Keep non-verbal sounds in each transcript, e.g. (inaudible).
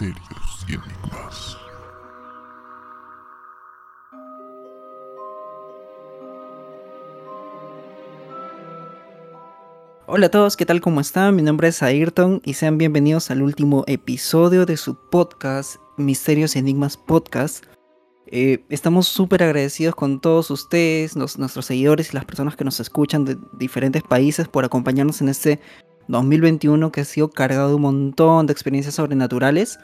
misterios y enigmas. Hola a todos, ¿qué tal? ¿Cómo están? Mi nombre es Ayrton y sean bienvenidos al último episodio de su podcast Misterios y Enigmas Podcast. Eh, estamos súper agradecidos con todos ustedes, nuestros seguidores y las personas que nos escuchan de diferentes países por acompañarnos en este 2021 que ha sido cargado de un montón de experiencias sobrenaturales.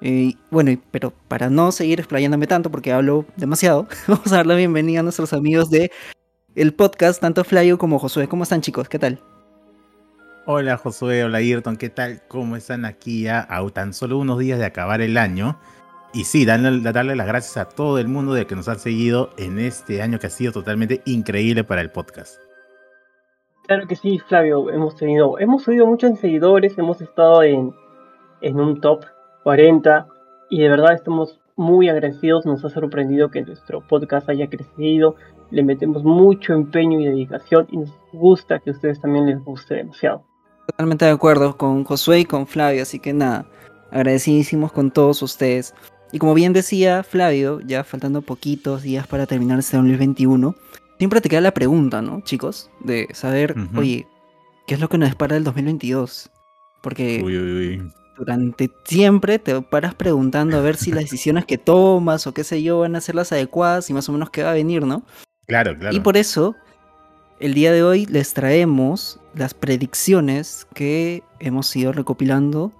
Eh, bueno, pero para no seguir explayándome tanto porque hablo demasiado, (laughs) vamos a dar la bienvenida a nuestros amigos de el podcast, tanto Flavio como Josué. ¿Cómo están chicos? ¿Qué tal? Hola Josué, hola Ayrton, ¿qué tal? ¿Cómo están aquí ya a tan solo unos días de acabar el año? Y sí, darle, darle las gracias a todo el mundo de que nos han seguido en este año que ha sido totalmente increíble para el podcast. Claro que sí, Flavio, hemos tenido, hemos subido muchos seguidores, hemos estado en, en un top 40 y de verdad estamos muy agradecidos, nos ha sorprendido que nuestro podcast haya crecido, le metemos mucho empeño y dedicación y nos gusta que a ustedes también les guste demasiado. Totalmente de acuerdo con Josué y con Flavio, así que nada, agradecidísimos con todos ustedes. Y como bien decía Flavio, ya faltando poquitos días para terminar este 2021, siempre te queda la pregunta, ¿no, chicos? De saber, oye, ¿qué es lo que nos espera el 2022? Porque Uy, uy, uy. durante siempre te paras preguntando a ver si las decisiones que tomas o qué sé yo van a ser las adecuadas y más o menos qué va a venir, ¿no? Claro, claro. Y por eso, el día de hoy les traemos las predicciones que hemos ido recopilando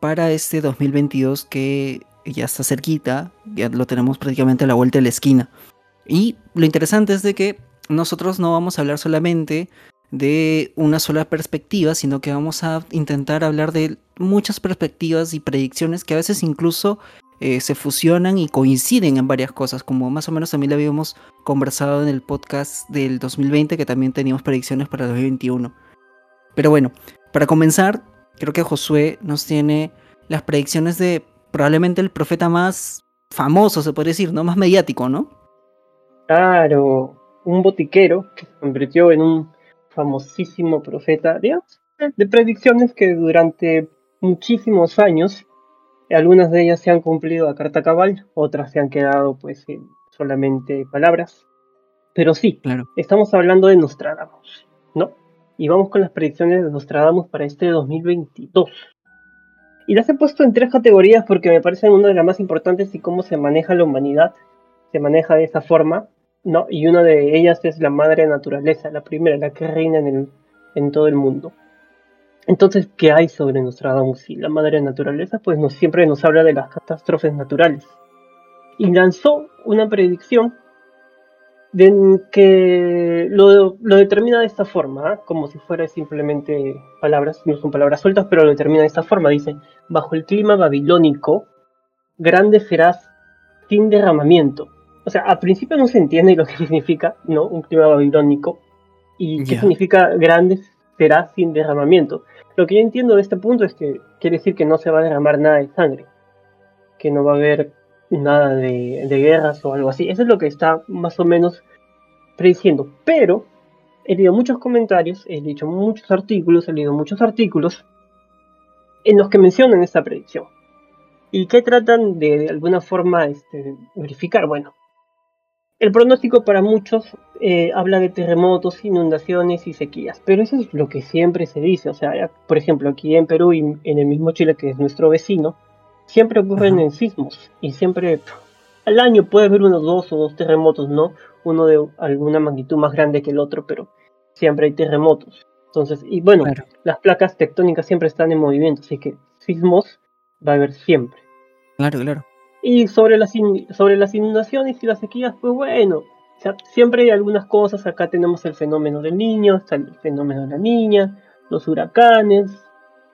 para este 2022 que ya está cerquita, ya lo tenemos prácticamente a la vuelta de la esquina. Y lo interesante es de que nosotros no vamos a hablar solamente de una sola perspectiva, sino que vamos a intentar hablar de muchas perspectivas y predicciones que a veces incluso eh, se fusionan y coinciden en varias cosas, como más o menos también lo habíamos conversado en el podcast del 2020, que también teníamos predicciones para el 2021. Pero bueno, para comenzar, creo que Josué nos tiene las predicciones de probablemente el profeta más famoso, se podría decir, ¿no? Más mediático, ¿no? Claro, un botiquero que se convirtió en un famosísimo profeta, de predicciones que durante muchísimos años, algunas de ellas se han cumplido a carta cabal, otras se han quedado pues en solamente palabras. Pero sí, Claro. estamos hablando de Nostradamus, ¿no? Y vamos con las predicciones de Nostradamus para este 2022. Y las he puesto en tres categorías porque me parecen una de las más importantes y cómo se maneja la humanidad. Se maneja de esa forma, ¿no? Y una de ellas es la madre naturaleza, la primera, la que reina en, el, en todo el mundo. Entonces, ¿qué hay sobre Nostradamus y la madre naturaleza? Pues siempre nos habla de las catástrofes naturales. Y lanzó una predicción de que lo, lo determina de esta forma, ¿ah? como si fuera simplemente palabras, no son palabras sueltas, pero lo determina de esta forma. Dice, bajo el clima babilónico, grande serás sin derramamiento. O sea, al principio no se entiende lo que (laughs) significa, ¿no? Un clima babilónico. Y qué significa grande será sin derramamiento. Lo que yo entiendo de este punto es que quiere decir que no se va a derramar nada de sangre. Que no va a haber nada de, de guerras o algo así. Eso es lo que está más o menos prediciendo. Pero he leído muchos comentarios, he leído muchos artículos, he leído muchos artículos en los que mencionan esta predicción. ¿Y qué tratan de, de alguna forma este, verificar? Bueno, el pronóstico para muchos eh, habla de terremotos, inundaciones y sequías, pero eso es lo que siempre se dice. O sea, ya, por ejemplo, aquí en Perú y en el mismo Chile, que es nuestro vecino, siempre ocurren Ajá. en sismos y siempre al año puede haber unos dos o dos terremotos, ¿no? Uno de alguna magnitud más grande que el otro, pero siempre hay terremotos. Entonces, y bueno, Claro. las placas tectónicas siempre están en movimiento, así que sismos va a haber siempre. Claro, claro. Y sobre las, sobre las inundaciones y las sequías, pues bueno, o sea, siempre hay algunas cosas. Acá tenemos el fenómeno del niño, está el fenómeno de la niña, los huracanes,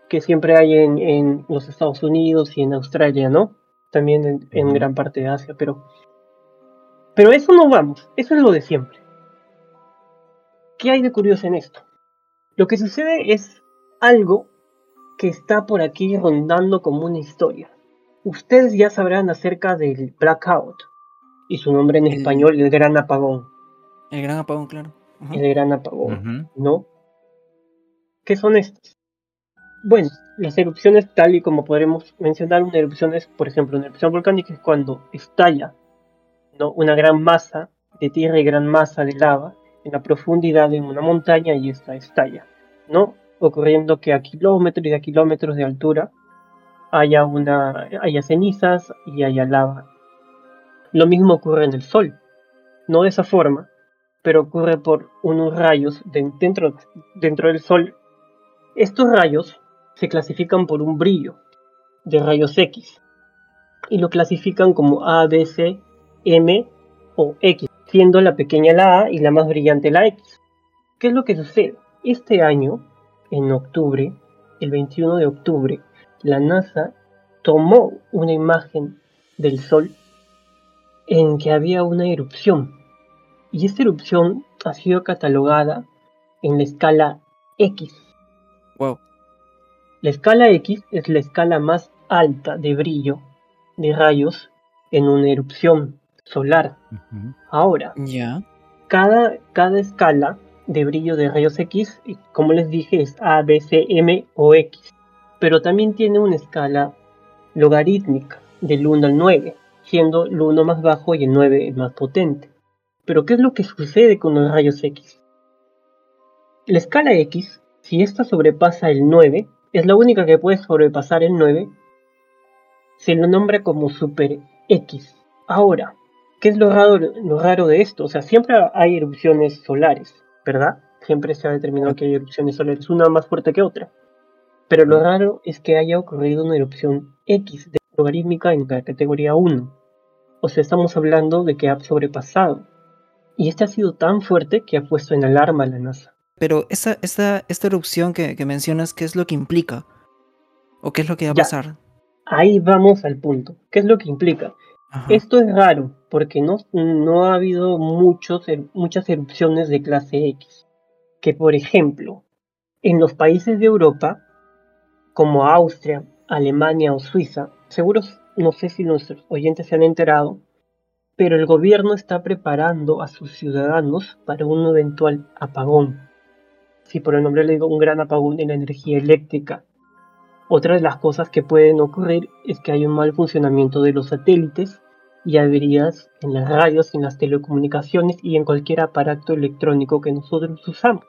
que siempre hay en, en los Estados Unidos y en Australia, ¿no? También en, en gran parte de Asia, pero. Pero eso no vamos, eso es lo de siempre. ¿Qué hay de curioso en esto? Lo que sucede es algo que está por aquí rondando como una historia. Ustedes ya sabrán acerca del blackout y su nombre en El- español, el gran apagón. El gran apagón, claro. Ajá. El gran apagón. ¿no? ¿Qué son estos? Bueno, las erupciones, tal y como podremos mencionar, una erupción es, por ejemplo, una erupción volcánica es cuando estalla ¿no? una gran masa de tierra y gran masa de lava en la profundidad de una montaña y esta estalla, ¿no? Ocurriendo que a kilómetros y a kilómetros de altura haya, cenizas y haya lava. Lo mismo ocurre en el Sol, no de esa forma, pero ocurre por unos rayos dentro, dentro del Sol. Estos rayos se clasifican por un brillo de rayos X y lo clasifican como A, B, C, M o X, siendo la pequeña la A y la más brillante la X. ¿Qué es lo que sucede? Este año, en octubre, el 21 de octubre, la NASA tomó una imagen del Sol en que había una erupción. Y esta erupción ha sido catalogada en la escala X. Wow. La escala X es la escala más alta de brillo de rayos en una erupción solar. Ahora, Ya. cada, cada escala de brillo de rayos X, como les dije, es A, B, C, M o X. Pero también tiene una escala logarítmica del 1 al 9, siendo el 1 más bajo y el 9 el más potente. Pero ¿qué es lo que sucede con los rayos X? La escala X, si esta sobrepasa el 9, es la única que puede sobrepasar el 9, se lo nombra como super X. Ahora, ¿qué es lo raro, lo raro de esto? O sea, siempre hay erupciones solares, ¿verdad? Siempre se ha determinado que hay erupciones solares, una más fuerte que otra. Pero lo raro es que haya ocurrido una erupción X de logarítmica en la categoría 1. O sea, estamos hablando de que ha sobrepasado. Y este ha sido tan fuerte que ha puesto en alarma a la NASA. Pero esta, esta, esta erupción que, que mencionas, ¿qué es lo que implica? ¿O qué es lo que va a Ya. pasar? Ahí vamos al punto. ¿Qué es lo que implica? Ajá. Esto es raro porque no, no ha habido muchos, er- muchas erupciones de clase X. Que por ejemplo, en los países de Europa, como Austria, Alemania o Suiza, seguros, no sé si nuestros oyentes se han enterado, pero el gobierno está preparando a sus ciudadanos para un eventual apagón. Si por el nombre le digo un gran apagón en la energía eléctrica. Otra de las cosas que pueden ocurrir es que hay un mal funcionamiento de los satélites y averías en las radios, en las telecomunicaciones y en cualquier aparato electrónico que nosotros usamos.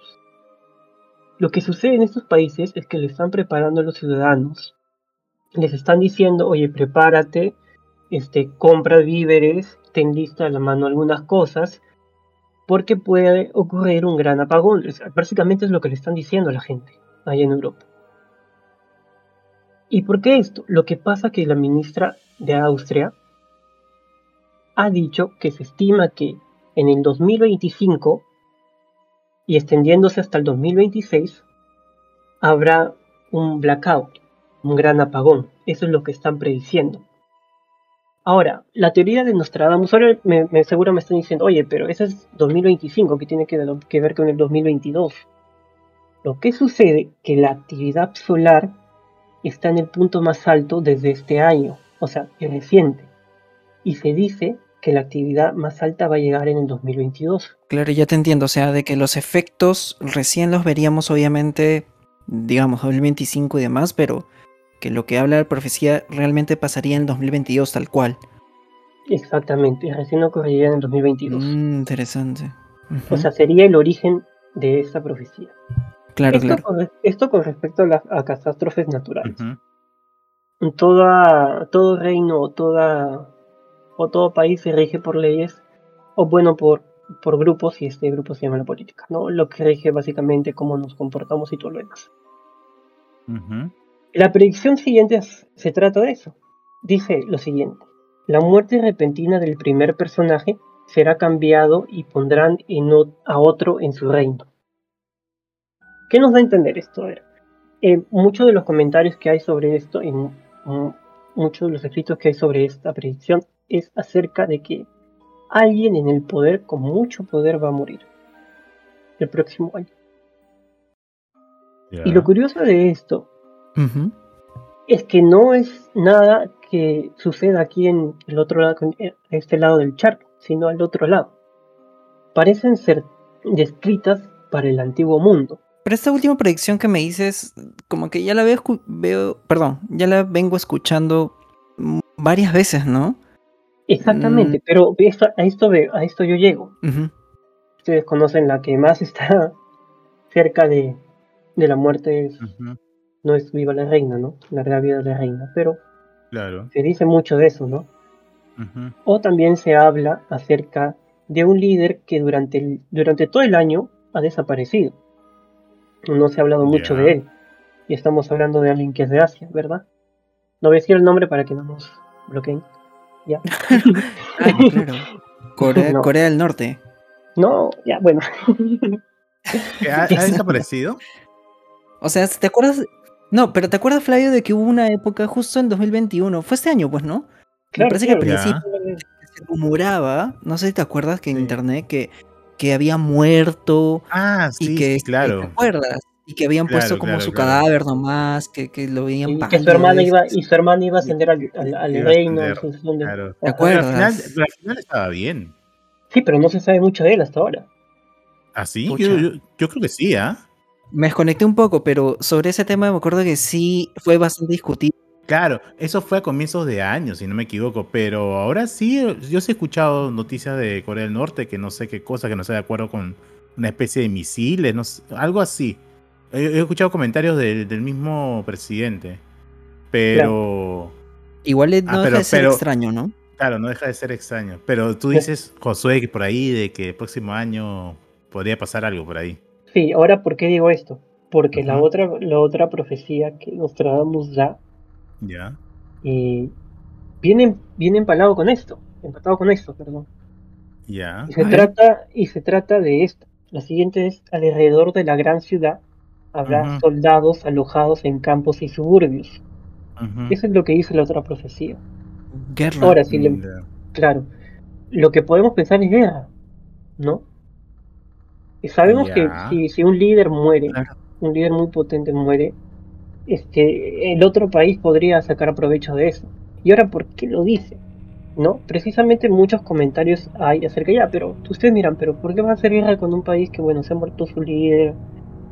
Lo que sucede en estos países es que le están preparando a los ciudadanos. Les están diciendo, oye, prepárate, este, compra víveres, ten lista a la mano algunas cosas, porque puede ocurrir un gran apagón. Es- Básicamente es lo que le están diciendo a la gente allá en Europa. ¿Y por qué esto? Lo que pasa que la ministra de Austria ha dicho que se estima que en el 2025 y extendiéndose hasta el 2026 habrá un blackout, un gran apagón. Eso es lo que están prediciendo. Ahora, la teoría de Nostradamus, ahora me, me seguro me están diciendo, oye, pero ese es 2025, que tiene que, ver con el 2022. Lo que sucede que la actividad solar está en el punto más alto desde este año, o sea, reciente. Y se dice que la actividad más alta va a llegar en el 2022. Claro, ya te entiendo. O sea, de que los efectos recién los veríamos, obviamente, digamos, 2025 y demás, pero que lo que habla la profecía realmente pasaría en el 2022 tal cual. Exactamente, recién ocurriría en el 2022. Mm, interesante. O sea, sería el origen de esa profecía. claro, esto, claro. Con, esto con respecto a, las a catástrofes naturales. Toda, todo reino o, toda, o todo país se rige por leyes, o bueno, por, por grupos, y este grupo se llama la política, ¿no? Lo que rige básicamente cómo nos comportamos y todo lo demás. Ujú. La predicción siguiente es- se trata de eso. Dice lo siguiente. La muerte repentina del primer personaje será cambiado y pondrán en a otro en su reino. ¿Qué nos da a entender esto? A ver, eh, muchos de los comentarios que hay sobre esto y mu- mu- muchos de los escritos que hay sobre esta predicción es acerca de que alguien en el poder con mucho poder va a morir el próximo año. Y lo curioso de esto es que no es nada que suceda aquí en el otro lado, en este lado del charco, sino al otro lado. Parecen ser descritas para el antiguo mundo. Pero esta última predicción que me dices, como que ya la veo, veo perdón, ya la vengo escuchando varias veces, ¿no? Exactamente, Mm. pero esto- a, esto, a esto yo llego. Ujú. Ustedes conocen la que más está (laughs) cerca de, de la muerte, es- no es Viva la Reina, ¿no? Larga vida de la Reina, pero Claro. se dice mucho de eso, ¿no? O también se habla acerca de un líder que durante, el- durante todo el año ha desaparecido. No se ha hablado mucho de él. Y estamos hablando de alguien que es de Asia, ¿verdad? No voy a decir el nombre para que no nos bloqueen. Ya. (laughs) Ah, claro. Corea, No. Corea del Norte. No, ya, bueno. ¿Que ¿Ha, ha desaparecido? O sea, ¿te acuerdas? No, pero ¿te acuerdas, Flavio, de que hubo una época justo en 2021? Fue este año, pues, ¿no? Claro, Me parece que al principio se rumoraba, no sé si te acuerdas que en Sí. internet que, que había muerto Ah, y sí, que sí, este, ¿te claro. acuerdas? Y que habían puesto como claro, su claro. cadáver nomás, que, que lo veían Y que su hermana iba, y su hermana iba a ascender al, al, reino. ascender. ¿Te. Pero al, final, pero al final estaba bien. Sí, pero no se sabe mucho de él hasta ahora. ¿Ah, sí? Yo, yo, yo creo que sí, ¿ah? Me desconecté un poco, pero sobre ese tema me acuerdo que sí fue bastante discutido. Claro, eso fue a comienzos de año, si no me equivoco, pero ahora sí, yo sí he escuchado noticias de Corea del Norte, que no sé qué cosa, que no está de acuerdo con una especie de misiles, no sé, algo así. He, he escuchado comentarios del- del mismo presidente, pero Igual es- Ah, no pero- deja de ser pero- extraño, ¿no? claro, no deja de ser extraño. Pero tú dices, Josué, que por ahí, de que el próximo año podría pasar algo por ahí. Sí, ahora, ¿por qué digo esto? Porque la, Ujú. otra, la otra profecía que Nostradamus da ¿Ya? eh, viene, viene empalado con esto. Empatado con esto, perdón. ¿Ya? Y se, trata, y se trata de esto. La siguiente es, alrededor de la gran ciudad habrá soldados alojados en campos y suburbios. Eso es lo que dice la otra profecía. Guerra. Ahora, si le, Ya. claro, lo que podemos pensar es guerra, ¿no? Y sabemos que si, si un líder muere, Claro. un líder muy potente muere, este, el otro país podría sacar provecho de eso. ¿Y ahora por qué lo dice? ¿No? Precisamente muchos comentarios hay acerca ya, pero ustedes miran, pero ¿por qué va a hacer guerra con un país que, bueno, se ha muerto su líder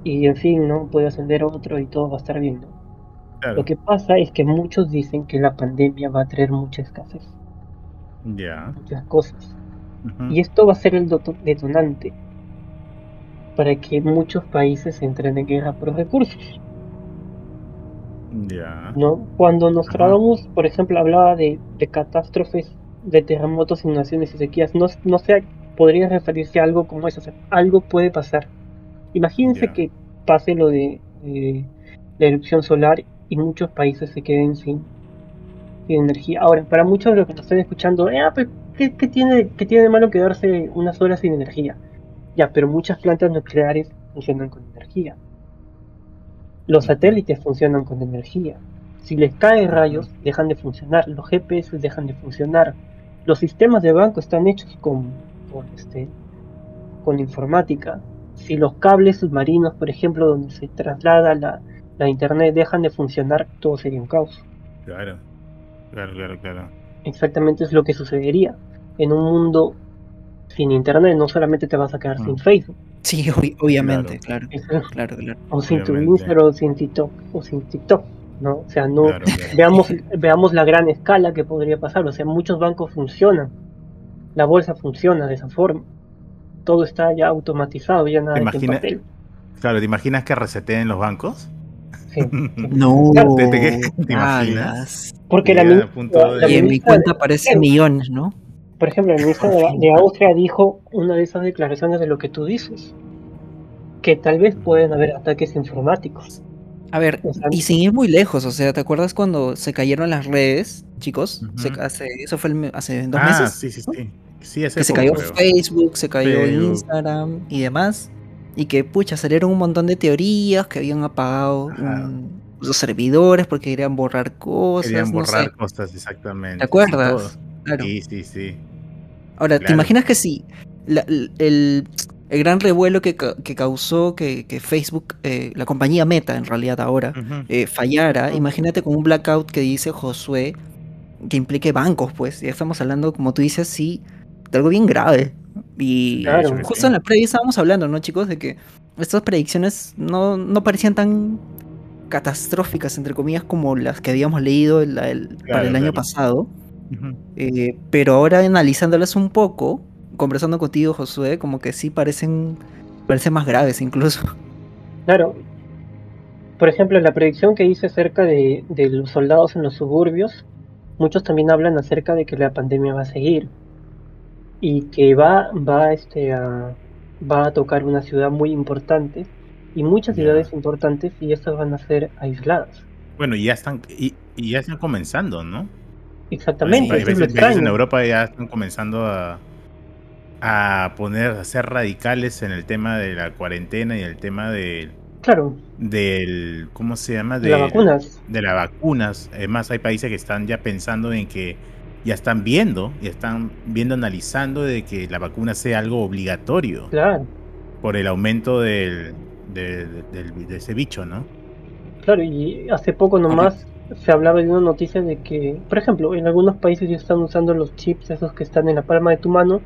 y, en fin, ¿no? Puede ascender otro y todo va a estar bien, ¿no? Claro. Lo que pasa es que muchos dicen que la pandemia va a traer mucha escasez, Ya. muchas cosas. Y esto va a ser el detonante para que muchos países entren en guerra por recursos. Ya. ¿no? Cuando Nostradamus, por ejemplo, hablaba de, de catástrofes, de terremotos, inundaciones y sequías, no, no sé, podría referirse a algo como eso, o sea, algo puede pasar. Imagínense que pase lo de, de la erupción solar y muchos países se queden sin, sin energía. Ahora, para muchos de los que nos están escuchando, "Ah, pues, ¿qué, qué tiene, ¿qué tiene de malo quedarse unas horas sin energía? Ya, pero muchas plantas nucleares funcionan con energía. Los satélites funcionan con energía. Si les caen rayos, dejan de funcionar. Los GPS dejan de funcionar. Los sistemas de banco están hechos con, con, este, con informática. Si los cables submarinos, por ejemplo, donde se traslada la, la internet, dejan de funcionar, todo sería un caos. Claro. Claro, claro, claro. Exactamente es lo que sucedería. En un mundo sin internet, no solamente te vas a quedar Mm. sin Facebook, Sí, obvi- obviamente, claro. Claro, claro. o sin tu Obviamente. Instagram, o sin TikTok, o sin TikTok, ¿no? O sea, no, Claro, claro. veamos, veamos la gran escala que podría pasar. O sea, muchos bancos funcionan. La bolsa funciona de esa forma. Todo está ya automatizado, ya nada ¿Te que en imagina- papel. Claro, ¿te imaginas que reseteen los bancos? Sí. (laughs) No. ¿Te- te- te imaginas? Porque la, la- de- la Y en mi cuenta de- aparecen millones, ¿no? por ejemplo, el ministro de, (laughs) de Austria dijo una de esas declaraciones de lo que tú dices. Que tal vez pueden haber ataques informáticos. A ver, O sea, y sin ir muy lejos, o sea, ¿te acuerdas cuando se cayeron las redes, chicos? Se- hace, eso fue el hace dos ah, meses. sí, sí, sí. Sí, que se cayó creo. Facebook, se cayó Facebook. Instagram y demás. Y que, pucha, salieron un montón de teorías que habían apagado los servidores porque querían borrar cosas. Querían no borrar sé. cosas, exactamente. ¿Te acuerdas? Claro. Sí, sí, sí. Ahora, ¿te imaginas que si la- el, el- gran revuelo que, que causó que, que Facebook, eh, la compañía Meta en realidad ahora, eh, fallara, imagínate con un blackout que dice Josué, que implique bancos, pues, ya estamos hablando, como tú dices, sí, de algo bien grave. Y Claro. justo sí. en la previa estábamos hablando, ¿no, chicos? De que estas predicciones no, no parecían tan catastróficas, entre comillas, como las que habíamos leído el- el- para Claro, el año pasado. Eh, pero ahora analizándolas un poco, conversando contigo, Josué, como que sí parecen, parecen más graves incluso. Claro. Por ejemplo, la predicción que hice acerca de, de los soldados en los suburbios, muchos también hablan acerca de que la pandemia va a seguir y que va, va, este, a, va a tocar una ciudad muy importante y muchas ciudades importantes y estas van a ser aisladas. Bueno, y ya están, y, y ya están comenzando, ¿no? Exactamente, Hay veces, veces en. Europa ya están comenzando a, a poner, a ser radicales en el tema de la cuarentena y el tema de, Claro, del, ¿cómo se llama? de las vacunas. de las vacunas. Además, hay países que están ya pensando en que ya están viendo, ya están viendo, analizando de que la vacuna sea algo obligatorio Claro, por el aumento del, de, de- del- de ese bicho, ¿no? claro, y hace poco nomás se hablaba de una noticia de que, por ejemplo, en algunos países ya están usando los chips esos que están en la palma de tu mano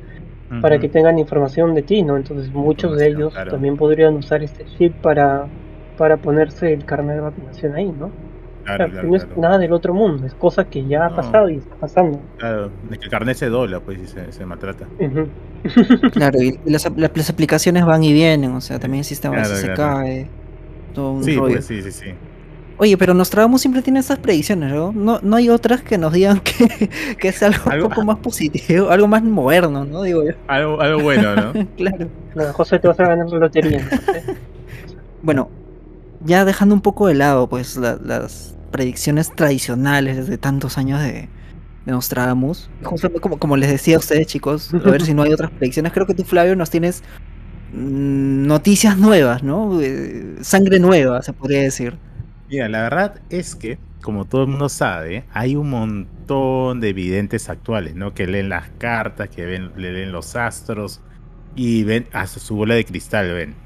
para que tengan información de ti, ¿no? Entonces muchos de ellos claro. también podrían usar este chip para, para ponerse el carnet de vacunación ahí, ¿no? Claro, no es claro. nada del otro mundo, es cosa que ya ha No. pasado y está pasando. Claro, es que el carnet se dobla, pues, y se, se maltrata. (laughs) Claro, y las, las aplicaciones van y vienen, o sea, también el sistema Claro, se claro. cae. Todo un Sí, rollo. pues, sí, sí, sí. Oye, pero Nostradamus siempre tiene estas predicciones, ¿no? No, no hay otras que nos digan que, (laughs) que es algo, Algo- un poco más positivo, algo más moderno, ¿no? Digo yo. Algo, algo bueno, ¿no? (laughs) Claro. José, te vas a ganar la lotería. Bueno, ya dejando un poco de lado, pues, la- las predicciones tradicionales de tantos años de, de Nostradamus. Como, como les decía a ustedes, chicos, a ver si no hay otras predicciones. Creo que tú, Flavio, nos tienes mm, noticias nuevas, ¿no? Eh, sangre nueva, se podría decir. Mira, la verdad es que, como todo el mundo sabe, hay un montón de videntes actuales, ¿no? Que leen las cartas, que leen los astros y ven hasta su bola de cristal, ven.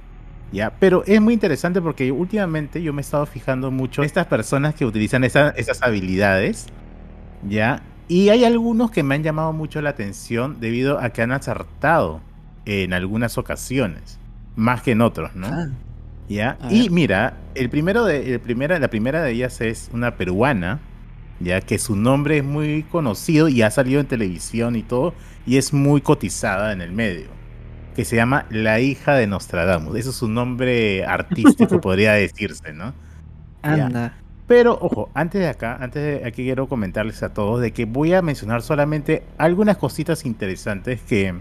Ya, pero es muy interesante porque últimamente yo me he estado fijando mucho en estas personas que utilizan esa- esas habilidades, ya, y hay algunos que me han llamado mucho la atención debido a que han acertado en algunas ocasiones, más que en otros, ¿no? Ah, ¿ya? Y mira, el primero de, el primera, la primera de ellas es una peruana, ya que su nombre es muy conocido y ha salido en televisión y todo, y es muy cotizada en el medio, que se llama La hija de Nostradamus. Eso es su nombre artístico, (laughs) podría decirse, ¿no? Ya. anda. Pero, ojo, antes de acá, antes de aquí quiero comentarles a todos de que voy a mencionar solamente algunas cositas interesantes que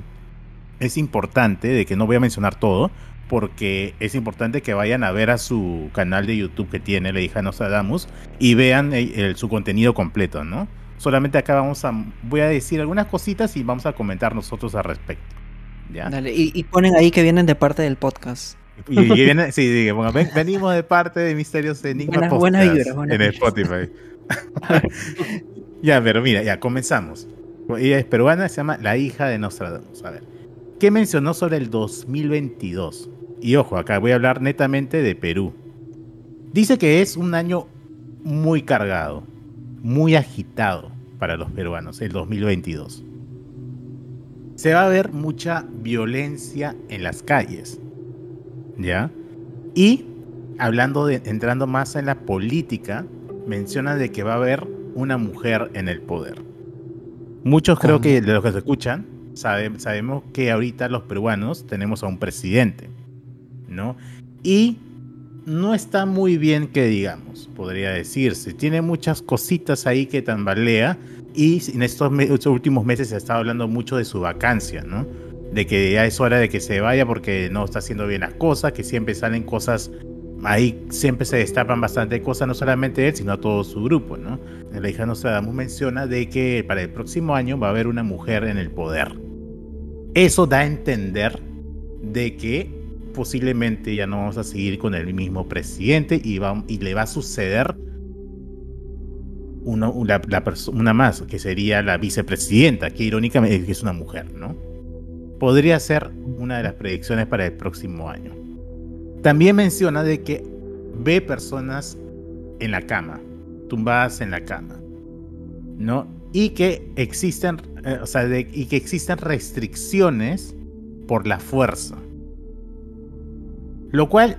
es importante, de que no voy a mencionar todo, porque es importante que vayan a ver a su canal de YouTube que tiene la hija de Nostradamus y vean el- el- su contenido completo, ¿no? Solamente acá vamos a, voy a decir algunas cositas y vamos a comentar nosotros al respecto. ¿Ya? Dale, y, y ponen ahí que vienen de parte del podcast. Y, y viene, sí, sí, bueno, ven- venimos de parte de Misterios Enigma Podcast en. Spotify. (laughs) ya, pero mira, ya comenzamos. Ella es peruana, se llama La hija de Nostradamus. A ver, ¿qué mencionó sobre el 2022? Y ojo, acá voy a hablar netamente de Perú. Dice que es un año muy cargado, muy agitado para los peruanos, el 2022. Se va a ver mucha violencia en las calles. ¿Ya? Y hablando de, entrando más en la política, menciona de que va a haber una mujer en el poder. Muchos creo que de los que se escuchan, sabe- sabemos que ahorita los peruanos tenemos a un presidente, ¿no? Y no está muy bien que digamos, podría decirse. Tiene muchas cositas ahí que tambalea y en estos, últimos meses se está hablando mucho de su vacancia, ¿no? De que ya es hora de que se vaya porque no está haciendo bien las cosas, que siempre salen cosas, ahí siempre se destapan bastante cosas, no solamente él, sino todo su grupo, ¿no? La hija Nostradamus menciona de que para el próximo año va a haber una mujer en el poder. Eso da a entender de que posiblemente ya no vamos a seguir con el mismo presidente y, va, y le va a suceder una, la- una más, que sería la vicepresidenta, que irónicamente es una mujer, ¿no? Podría ser una de las predicciones para el próximo año. También menciona de que ve personas en la cama, tumbadas en la cama, ¿no? Y que existen, eh, o sea, y que existen restricciones por la fuerza. Lo cual,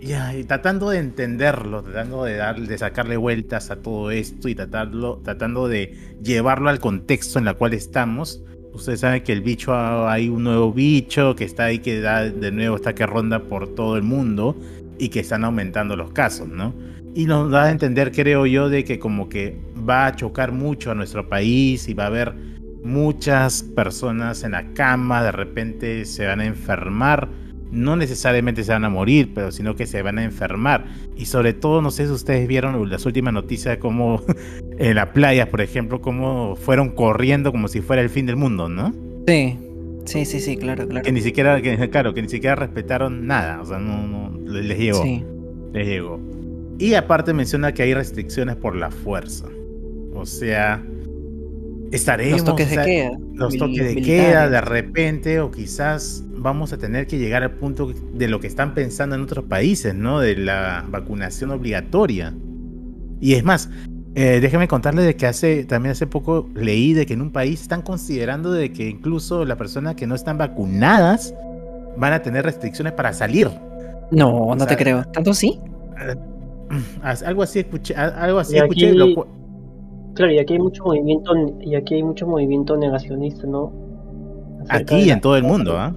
y tratando de entenderlo, tratando de, dar, de sacarle vueltas a todo esto y tratarlo, tratando de llevarlo al contexto en el cual estamos, ustedes saben que el bicho, hay un nuevo bicho que está ahí, que da de nuevo, está que ronda por todo el mundo y que están aumentando los casos, ¿no? Y nos da a entender, creo yo, de que como que va a chocar mucho a nuestro país y va a haber muchas personas en la cama, de repente se van a enfermar, no necesariamente se van a morir, pero sino que se van a enfermar. Y sobre todo, no sé si ustedes vieron las últimas noticias de cómo (laughs) en la playa, por ejemplo, cómo fueron corriendo como si fuera el fin del mundo, ¿no? Sí, sí, sí, sí, claro, claro. Que ni siquiera, que, claro, que ni siquiera respetaron nada, o sea, no, no les llegó. Sí. Les llegó. Y aparte menciona que hay restricciones por la fuerza. O sea, estaremos. Los toques o sea, de queda. los toques de militares. queda de repente, o quizás vamos a tener que llegar al punto de lo que están pensando en otros países, ¿no? De la vacunación obligatoria. Y es más, eh, déjeme contarle de que hace también hace poco leí de que en un país están considerando de que incluso las personas que no están vacunadas van a tener restricciones para salir. No, no te creo. ¿Tanto sí? (clears throat) Algo así escuché, algo así Y escuché, aquí- lo cu- Claro, y aquí hay mucho movimiento, y aquí hay mucho movimiento negacionista, ¿no? Acerca aquí la- en todo el mundo, ¿ah?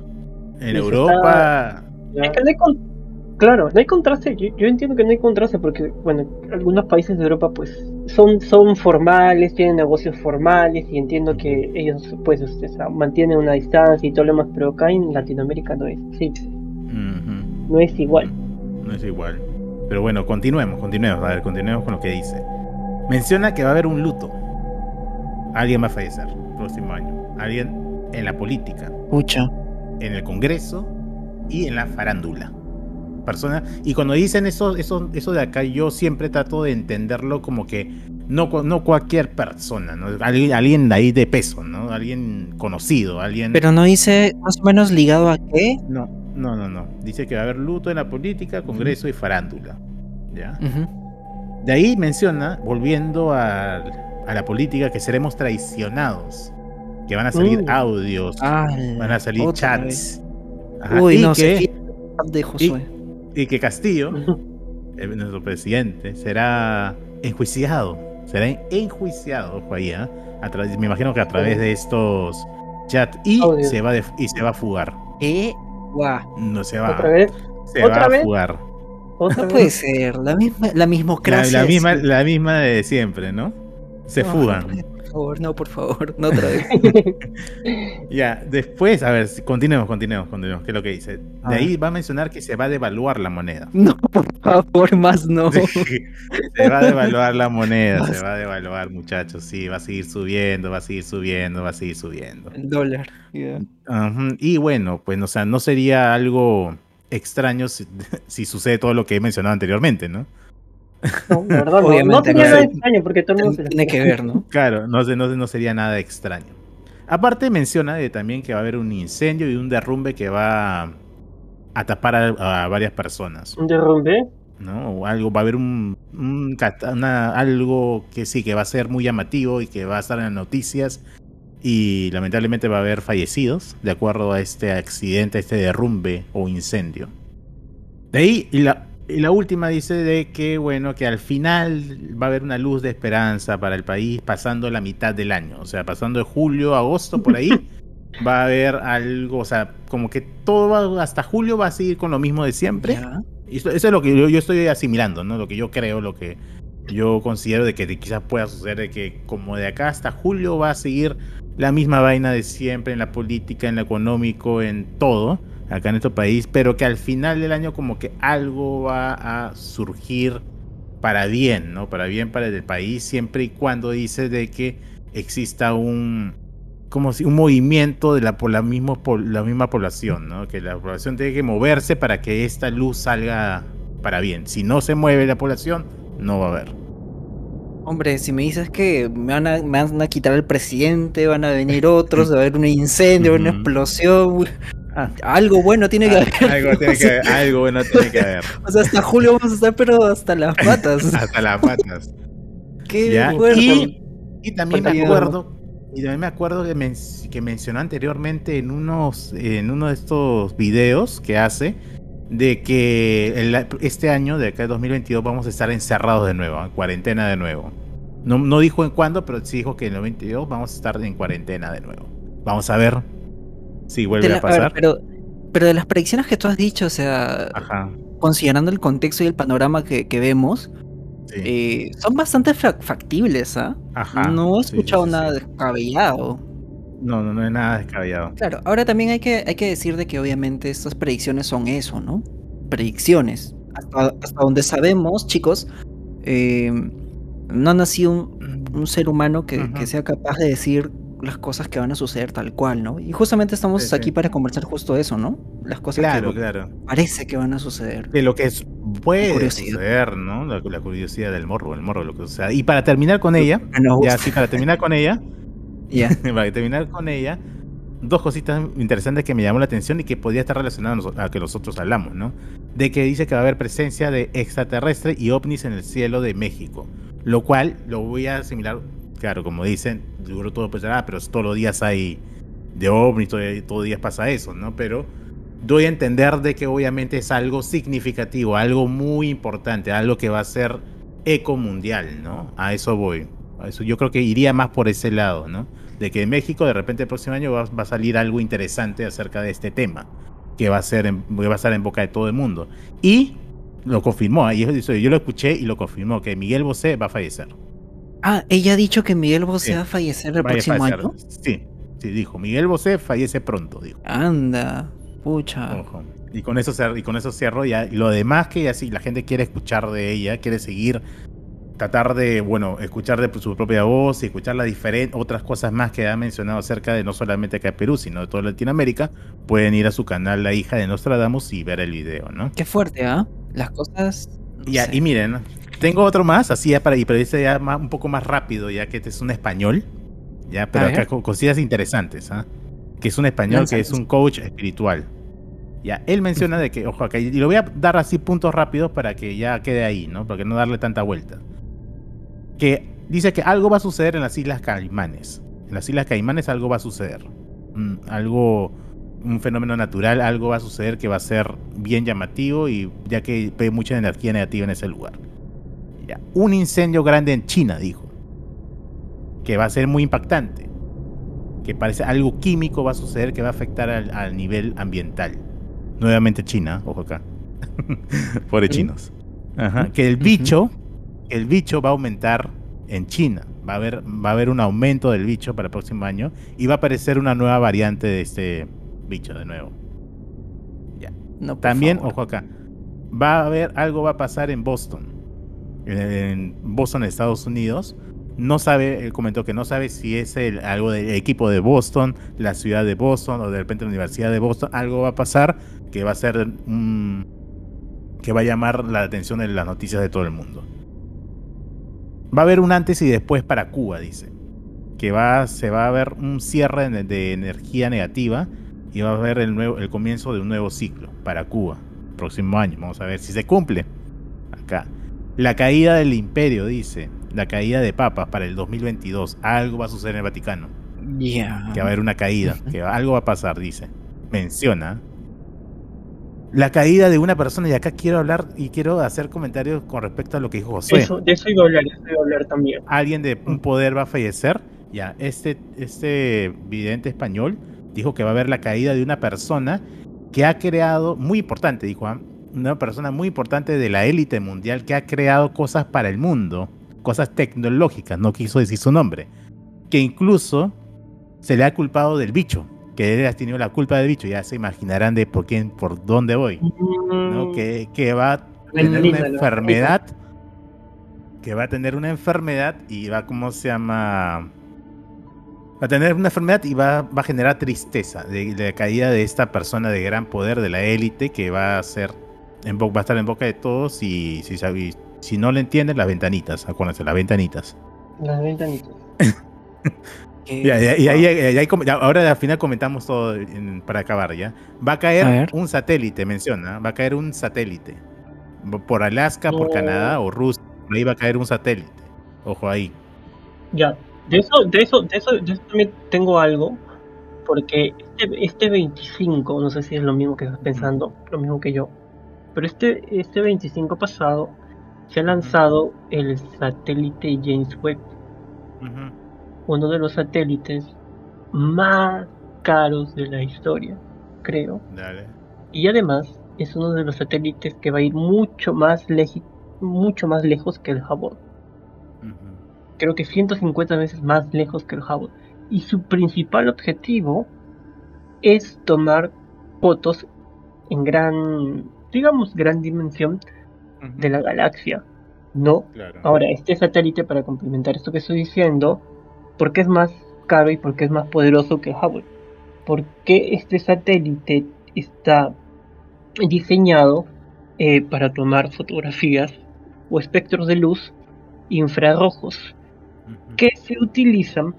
En Sí, se Europa, Es que no hay con- Claro, no hay contraste. Yo, yo entiendo que no hay contraste porque, bueno, algunos países de Europa, pues, son, son formales, tienen negocios formales y entiendo que ellos, pues, este, o sea, mantienen una distancia y todo lo demás, pero acá en Latinoamérica no es así, ujú, no es igual. no es igual. Pero bueno, continuemos, continuemos, a ver, continuemos con lo que dice. Menciona que va a haber un luto. Alguien va a fallecer el próximo año. Alguien en la política, Pucha. en el Congreso y en la farándula. Persona, y cuando dicen eso, eso, eso de acá, yo siempre trato de entenderlo como que no, no cualquier persona, ¿no? Alguien, alguien de ahí de peso, ¿no? Alguien conocido, alguien. Pero no dice más o menos ligado a qué. No, no, no, no. Dice que va a haber luto en la política, Congreso y farándula. ¿Ya? Ujú. De ahí menciona, volviendo a, a la política, que seremos traicionados. Que van a salir Mm. audios, van a salir otra chats. Ajá, Uy, y no, que- de Josué. y que Castillo, el- nuestro presidente, será enjuiciado. Será enjuiciado, ojo ahí, ¿ah? A través- me imagino que a través de estos chats y Audio. se va de- y se va a fugar. Guau. No se va, ¿Otra vez? se ¿Otra va a fugar. ¿Otra No vez? puede ser. La misma, la La, mismocracia. la de misma, la misma de siempre, ¿no? Se No, fugan. Por favor, no, por favor, no otra vez. (laughs) Ya, después, a ver, continuemos, continuemos, continuemos, ¿qué es lo que dice? De ahí va a mencionar que se va a devaluar la moneda. (laughs) No, por favor, más no. se va a devaluar la moneda, se va a devaluar, muchachos, sí, va a seguir subiendo, va a seguir subiendo, va a seguir subiendo. El dólar. Y bueno, pues, o sea, no sería algo extraño si, (laughs) si sucede todo lo que he mencionado anteriormente, ¿no? No, la verdad, no, no nada extraño porque todo el mundo se Tiene que ver, ¿no? (laughs) Claro, no, no, no sería nada extraño. Aparte menciona de también que va a haber un incendio y un derrumbe que va a tapar a, a varias personas, Un derrumbe. ¿no? O algo, va a haber un, un cata- una- algo que sí, que va a ser muy llamativo y que va a estar en las noticias y lamentablemente va a haber fallecidos de acuerdo a este accidente, a este derrumbe o incendio. De ahí, y la, y la última dice de que, bueno, que al final va a haber una luz de esperanza para el país pasando la mitad del año. O sea, pasando de julio a agosto por ahí, (laughs) va a haber algo, o sea, como que todo va- hasta julio va a seguir con lo mismo de siempre. Ya. Y Eso, eso es lo que yo, yo estoy asimilando, ¿no? Lo que yo creo, lo que yo considero de que quizás pueda suceder, de que como de acá hasta julio va a seguir la misma vaina de siempre en la política, en lo económico, en todo, acá en nuestro país, pero que al final del año como que algo va a surgir para bien, ¿no? Para bien para el país, siempre y cuando dice de que exista un como un movimiento de la la misma la misma población, ¿no? Que la población tiene que moverse para que esta luz salga para bien. Si no se mueve la población, no va a haber. Hombre, si me dices que me van, a, me van a quitar al presidente, van a venir otros, va a haber un incendio, una explosión, Ah. algo bueno tiene que haber. algo tiene que haber, algo bueno (laughs) tiene que haber. O sea, hasta julio vamos a estar, pero hasta las (laughs) patas. Hasta las patas. Qué Ya, y- Y también me acuerdo, Y también me acuerdo que, men- que mencionó anteriormente en unos en uno de estos videos que hace de que el- este año, de acá de 2022, vamos a estar encerrados de nuevo, en cuarentena de nuevo. No, no dijo en cuándo, pero sí dijo que en el 22 vamos a estar en cuarentena de nuevo. Vamos a ver si vuelve la- a a ver, pasar. pero, pero de las predicciones que tú has dicho, o sea, Ajá. considerando el contexto y el panorama que, que vemos, Sí. eh, son bastante factibles, ¿ah? Ajá. No he sí, escuchado sí, nada descabellado. No, no, no es nada descabellado. Claro, ahora también hay que, hay que decir de que obviamente estas predicciones son eso, ¿no? Predicciones. Hasta, hasta donde sabemos, chicos, eh, no ha nacido un, un ser humano que, sea capaz de decir las cosas que van a suceder tal cual, ¿no? Y justamente estamos Sí, sí. aquí para conversar justo eso, ¿no? Las cosas Claro, que claro. parece que van a suceder. De lo que es- puede suceder, ¿no? La, la curiosidad del morro, el morro, lo que sea. Y para terminar con ella, nos ya sí, para terminar con ella, (laughs) (laughs) para terminar con ella, dos cositas interesantes que me llamó la atención y que podría estar relacionado a que nosotros hablamos, ¿no? De que dice que va a haber presencia de extraterrestres y ovnis en el cielo de México, lo cual lo voy a asimilar, claro, como dicen, seguro todo pensará, ah, pero todos los días hay de ovnis, todo, todos los días pasa eso, ¿no? Pero doy a entender de que obviamente es algo significativo, algo muy importante, algo que va a ser eco mundial, ¿no? A eso voy. A eso yo creo que iría más por ese lado, ¿no? De que en México de repente el próximo año va, va a salir algo interesante acerca de este tema, que va a ser en- va a estar en boca de todo el mundo. Y lo confirmó, eso- yo lo escuché y lo confirmó que Miguel Bosé va a fallecer. Ah, ella ha dicho que Miguel Bosé Sí. va a fallecer el Va próximo fallecer. año. Sí, sí, dijo. Miguel Bosé fallece pronto, dijo. Anda, pucha. Ojo. Y con eso y con eso cierro ya. Y lo demás que ya sí la gente quiere escuchar de ella, quiere seguir, tratar de, bueno, escuchar de su propia voz y escuchar las diferentes otras cosas más que ha mencionado acerca de no solamente acá de Perú, sino de toda Latinoamérica, pueden ir a su canal La hija de Nostradamus y ver el video, ¿no? Qué fuerte, ¿ah? Las cosas. no ya- sé. y miren, tengo otro más, así ya para, y pero este ya más- un poco más rápido, ya que este es un español, ya, pero acá con cosillas interesantes, ¿ah? Que es un español que es un coach espiritual. Ya, él menciona de que, ojo, acá, y lo voy a dar así puntos rápidos para que ya quede ahí, ¿no? Para que no darle tanta vuelta. Que dice que algo va a suceder en las Islas Caimanes. En las Islas Caimanes algo va a suceder. Mm, algo, un fenómeno natural, algo va a suceder que va a ser bien llamativo y ya que ve mucha energía negativa en ese lugar. Ya, Un incendio grande en China, dijo. Que va a ser muy impactante. Que parece algo químico va a suceder que va a afectar al, al nivel ambiental. Nuevamente China, ojo acá. (laughs) Pobre chinos. Ajá, Que el bicho, el bicho va a aumentar en China. Va a haber, va a haber un aumento del bicho para el próximo año y va a aparecer una nueva variante de este bicho de nuevo. No, por También, favor. ojo acá, va a haber algo va a pasar en Boston. En, en Boston, Estados Unidos. No sabe, él comentó que no sabe si es el, algo del equipo de Boston, la ciudad de Boston o de repente la Universidad de Boston. Algo va a pasar que va a ser un, que va a llamar la atención de las noticias de todo el mundo. Va a haber un antes y después para Cuba, dice. Que va, se va a ver un cierre de, de energía negativa y va a haber el, nuevo, el comienzo de un nuevo ciclo para Cuba. Próximo año. Vamos a ver si se cumple. Acá. La caída del imperio, dice. La caída de papas para el 2022. Algo va a suceder en el Vaticano. Ya. Que va a haber una caída. Que (laughs) algo va a pasar, dice. Menciona. La caída de una persona. Y acá quiero hablar y quiero hacer comentarios con respecto a lo que dijo José Eso, de eso iba a hablar, de eso iba a hablar también. alguien de un poder va a fallecer, ya, este, este vidente español dijo que va a haber la caída de una persona que ha creado, muy importante, dijo, ¿ah? una persona muy importante de la élite mundial que ha creado cosas para el mundo, cosas tecnológicas, no quiso decir su nombre, que incluso se le ha culpado del bicho, que él ha tenido la culpa del bicho, ya se imaginarán de por quién, por dónde voy. ¿no? Mm, Que, que va a tener una enfermedad, que va a tener una enfermedad y va, ¿cómo se llama? Va a tener una enfermedad y va, va a generar tristeza de, de la caída de esta persona de gran poder, de la élite, que va a ser, en va a estar en boca de todos y si, si no le entienden, las ventanitas, acuérdense, las ventanitas. Las ventanitas. (laughs) Y, ahí- ahí ya, ahora al final comentamos todo en- para acabar ya. Va a caer A un satélite, menciona. Va a caer un satélite. Por Alaska, por. Canadá o Rusia. Por ahí va a caer un satélite. Ojo ahí. Ya. De eso, de eso, de eso, de eso también tengo algo. Porque este, este 25, no sé si es lo mismo que estás pensando, lo mismo que yo. Pero este, este 25 pasado se ha lanzado el satélite James Webb, uno de los satélites más caros de la historia, creo. Dale. Y además es uno de los satélites que va a ir mucho más, mucho más lejos que el Hubble. Creo que 150 veces más lejos que el Hubble. Y su principal objetivo es tomar fotos en gran, digamos, gran dimensión de la galaxia. No Claro. Ahora, este satélite, para complementar esto que estoy diciendo, ¿por qué es más caro y por qué es más poderoso que Hubble? Porque este satélite está diseñado eh, para tomar fotografías o espectros de luz infrarrojos. Que se utilizan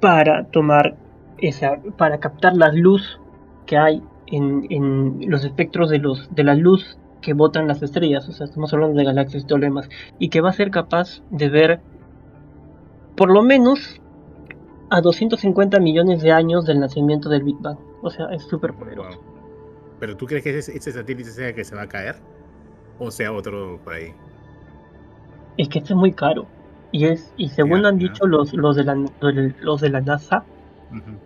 para tomar esa, para captar la luz que hay en, en los espectros de los de la luz que botan las estrellas, o sea, estamos hablando de galaxias y todo lo demás, y que va a ser capaz de ver por lo menos a 250 millones de años del nacimiento del Big Bang. O sea, es súper poderoso. Wow. ¿Pero tú crees que ese, ese satélite sea que se va a caer? ¿O sea otro por ahí? Es que este es muy caro. Y es y según han dicho los, los, de la, los de la NASA,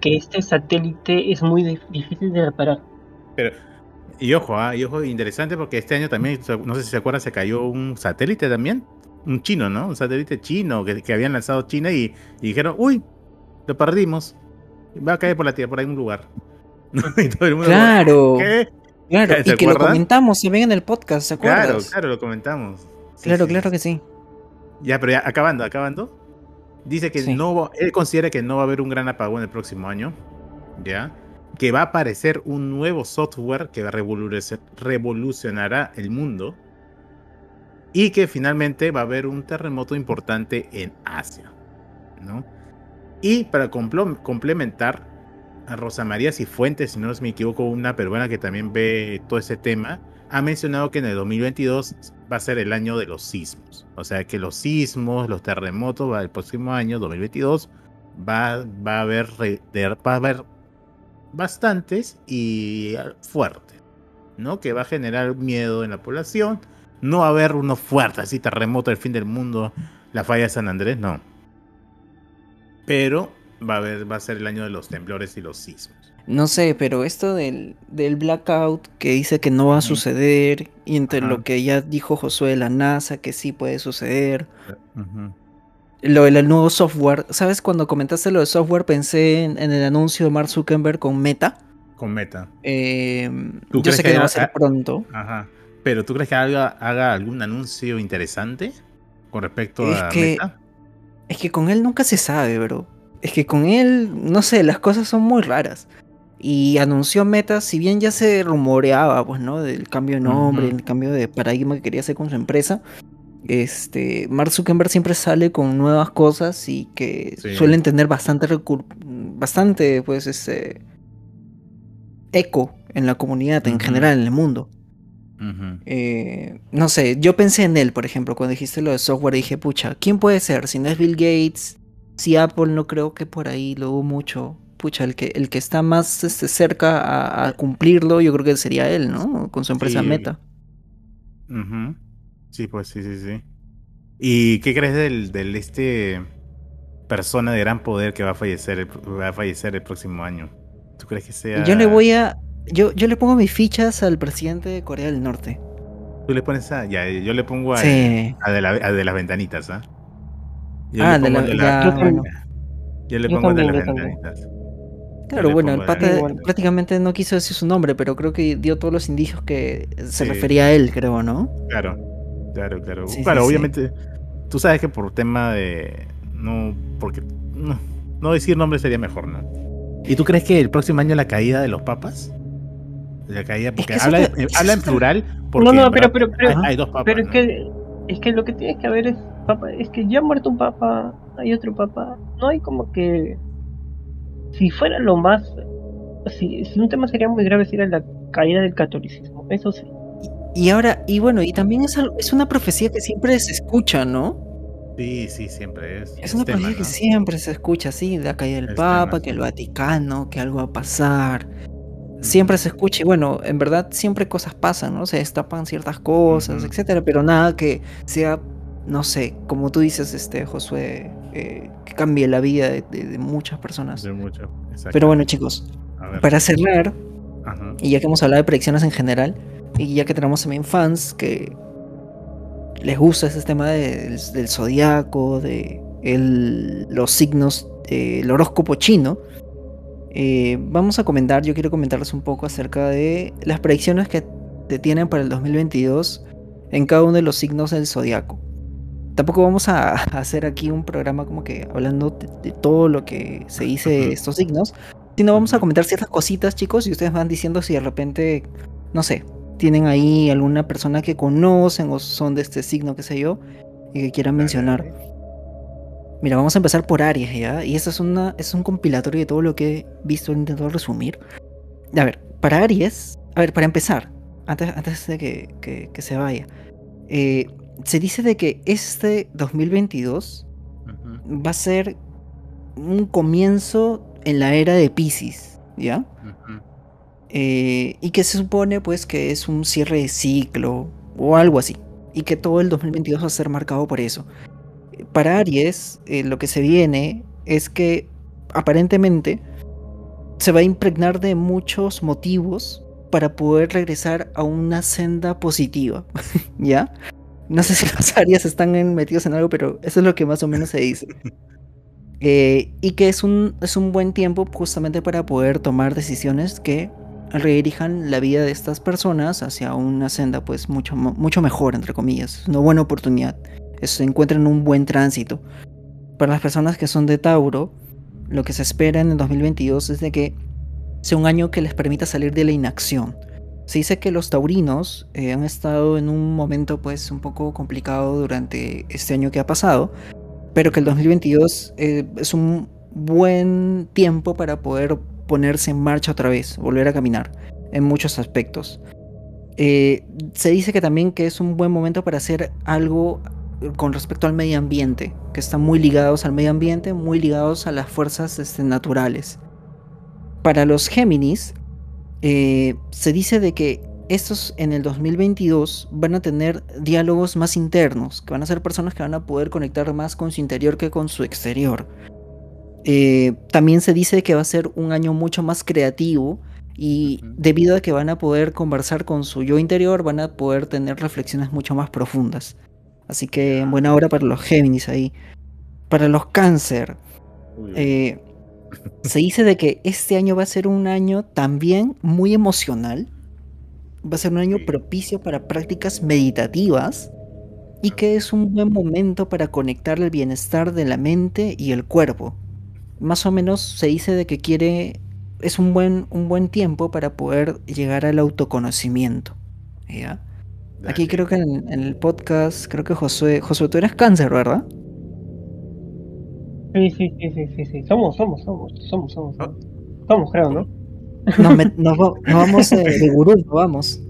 que este satélite es muy dif- difícil de reparar. Pero, y ojo, ah, y ojo, interesante porque este año también, no sé si se acuerdan, se cayó un satélite también. Un chino, ¿no? Un satélite chino que, que habían lanzado China y, y dijeron, uy, lo perdimos. Va a caer por la Tierra, por algún lugar. (laughs) y todo el mundo, Claro, ¿qué? claro. ¿Se Y que lo acuerdan? comentamos también en el podcast, ¿se acuerdas? Claro, claro, lo comentamos. Sí, Claro, sí. claro que sí. Ya, pero ya, acabando, acabando. Dice que Sí. no él considera que no va a haber un gran apagón el próximo año. ¿Ya? Que va a aparecer un nuevo software que revolucionará el mundo. Y que finalmente va a haber un terremoto importante en Asia. ¿No? Y para complementar, a Rosa María Cifuentes, si no me equivoco, una peruana que también ve todo ese tema, ha mencionado que en el 2022 va a ser el año de los sismos. O sea que los sismos, los terremotos, el próximo año, 2022, va, a, haber, va a bastantes y fuertes, ¿no? Que va a generar miedo en la población. No va a haber uno fuerte, así terremoto, el fin del mundo, la falla de San Andrés, no. Pero va a ser el año de los temblores y los sismos. No sé, pero esto del, del blackout que dice que no va a suceder, y entre Ajá. lo que ya dijo Josué de la NASA, que sí puede suceder, Ujú. lo del nuevo software, ¿sabes? Cuando comentaste lo de software pensé en, en el anuncio de Mark Zuckerberg con Meta. Con meta. Eh, ¿Tú yo crees sé que que va a ser pronto. Ajá. Pero ¿tú crees que haga, haga algún anuncio interesante con respecto Es a que- Meta? Es que con él nunca se sabe, bro. Es que con él, no sé, las cosas son muy raras. Y anunció Meta, si bien ya se rumoreaba, pues, ¿no? Del cambio de nombre, el cambio de paradigma que quería hacer con su empresa. Este, Mark Zuckerberg siempre sale con nuevas cosas y que Sí. suelen tener bastante bastante, pues, este eco en la comunidad en general, en el mundo. Eh, no sé, yo pensé en él, por ejemplo, cuando dijiste lo de software, dije, pucha, ¿quién puede ser? Si no es Bill Gates, si Apple, no creo que por ahí lo hubo mucho. Pucha, el que, el que está más este, cerca a, a cumplirlo, yo creo que sería él, ¿no? Con su empresa Sí. Meta. Sí, pues sí, sí, sí. ¿Y qué crees del, del este persona de gran poder que va a fallecer el, va a fallecer el próximo año? ¿Tú crees que sea? Yo le voy a. Yo, yo le pongo mis fichas al presidente de Corea del Norte. Tú le pones a. Ya, yo le pongo a, Sí. a de, la- a de las ventanitas, ¿ah? Yo Ah, le de la- de ya, Yo bueno. Yo le Yo pongo al de también, las también. ventanitas. Claro, bueno, el pongo a- pata prácticamente no quiso decir su nombre, pero creo que dio todos los indicios que se Sí. refería a él, creo, ¿no? Claro, claro, claro. Sí, claro, sí, sí. obviamente. Tú sabes que por tema de. No, porque. No, no decir nombre sería mejor, ¿no? ¿Y tú crees que el próximo año la caída de los papas? La caída, porque que eso habla, te- eh, habla en (laughs) plural. Porque No, no, pero- verdad pero- pero- hay, hay dos papas. Pero es ¿no? que, es que lo que tiene que haber es, papa, es que ya ha muerto un papa, hay otro papa, no hay como que, si fuera lo más, si, si un tema sería muy grave sería la caída del catolicismo, eso sí. Y ahora, y bueno, y también es, al- es una profecía que siempre se escucha, ¿no? Sí, sí, siempre es. Es una tema, profecía que ¿no? siempre se escucha así, la caída del Es Papa, tema, que sí. el Vaticano, que algo va a pasar. Siempre se escucha y bueno, en verdad siempre cosas pasan, ¿no? Se destapan ciertas cosas, Ujú. etcétera, pero nada que sea, no sé, como tú dices, este Josué, eh, que cambie la vida de, de- de muchas personas. De mucho. Pero bueno, chicos, para cerrar, Ajá. y ya que hemos hablado de predicciones en general, y ya que tenemos también fans que les gusta ese tema del, del zodiaco, de el- los signos, del horóscopo chino, eh, vamos a comentar, yo quiero comentarles un poco acerca de las predicciones que te tienen para el 2022 en cada uno de los signos del zodiaco. Tampoco vamos (laughs) a hacer aquí un programa como que hablando de, de todo lo que se dice de estos signos, sino vamos a comentar ciertas cositas, chicos, y ustedes van diciendo si de repente, no sé, tienen ahí alguna persona que conocen o son de este signo, qué sé yo, y que quieran mencionar. Mira, vamos a empezar por Aries, ¿ya? Y esto es, una, es un compilatorio de todo lo que he visto, he intentado resumir. A ver, para Aries, a ver, para empezar, antes, antes de que, que- que se vaya, eh, se dice de que este 2022 Ujú, va a ser un comienzo en la era de Pisces, ¿ya? Eh, y que se supone pues que es un cierre de ciclo o algo así. Y que todo el 2022 va a ser marcado por eso. Para Aries, eh, lo que se viene es que aparentemente se va a impregnar de muchos motivos para poder regresar a una senda positiva. (laughs) ¿Ya? No sé si (laughs) los Aries están metidos en algo, pero eso es lo que más o menos se dice. Eh, y que es un, es un buen tiempo justamente para poder tomar decisiones que redirijan la vida de estas personas hacia una senda pues mucho, mucho mejor, entre comillas. Es una buena oportunidad. Se encuentran un buen tránsito. Para las personas que son de Tauro, lo que se espera en el 2022 es de que sea un año que les permita salir de la inacción. Se dice que los taurinos eh, han estado en un momento pues un poco complicado durante este año que ha pasado, pero que el 2022 eh, es un buen tiempo para poder ponerse en marcha otra vez, volver a caminar en muchos aspectos. Eh, se dice que también que es un buen momento para hacer algo con respecto al medio ambiente, que están muy ligados al medio ambiente, muy ligados a las fuerzas este, naturales. Para los Géminis, eh, se dice de que estos en el 2022 van a tener diálogos más internos, que van a ser personas que van a poder conectar más con su interior que con su exterior. Eh, también se dice que va a ser un año mucho más creativo y debido a que van a poder conversar con su yo interior, van a poder tener reflexiones mucho más profundas. Así que en buena hora para los Géminis ahí. Para los Cáncer, eh, se dice de que este año va a ser un año también muy emocional. Va a ser un año propicio para prácticas meditativas y que es un buen momento para conectar el bienestar de la mente y el cuerpo. Más o menos se dice de que quiere es un buen un buen tiempo para poder llegar al autoconocimiento. ¿ya? Aquí creo que en, en el podcast creo que Josué Josué tú eres cáncer, ¿verdad? Sí, sí, sí, sí, sí, sí. Somos, somos, somos, somos, somos. Ah. Somos, Somos, creo, ¿no? (laughs) Nos, met- nos va- nos vamos eh, de gurú, nos vamos.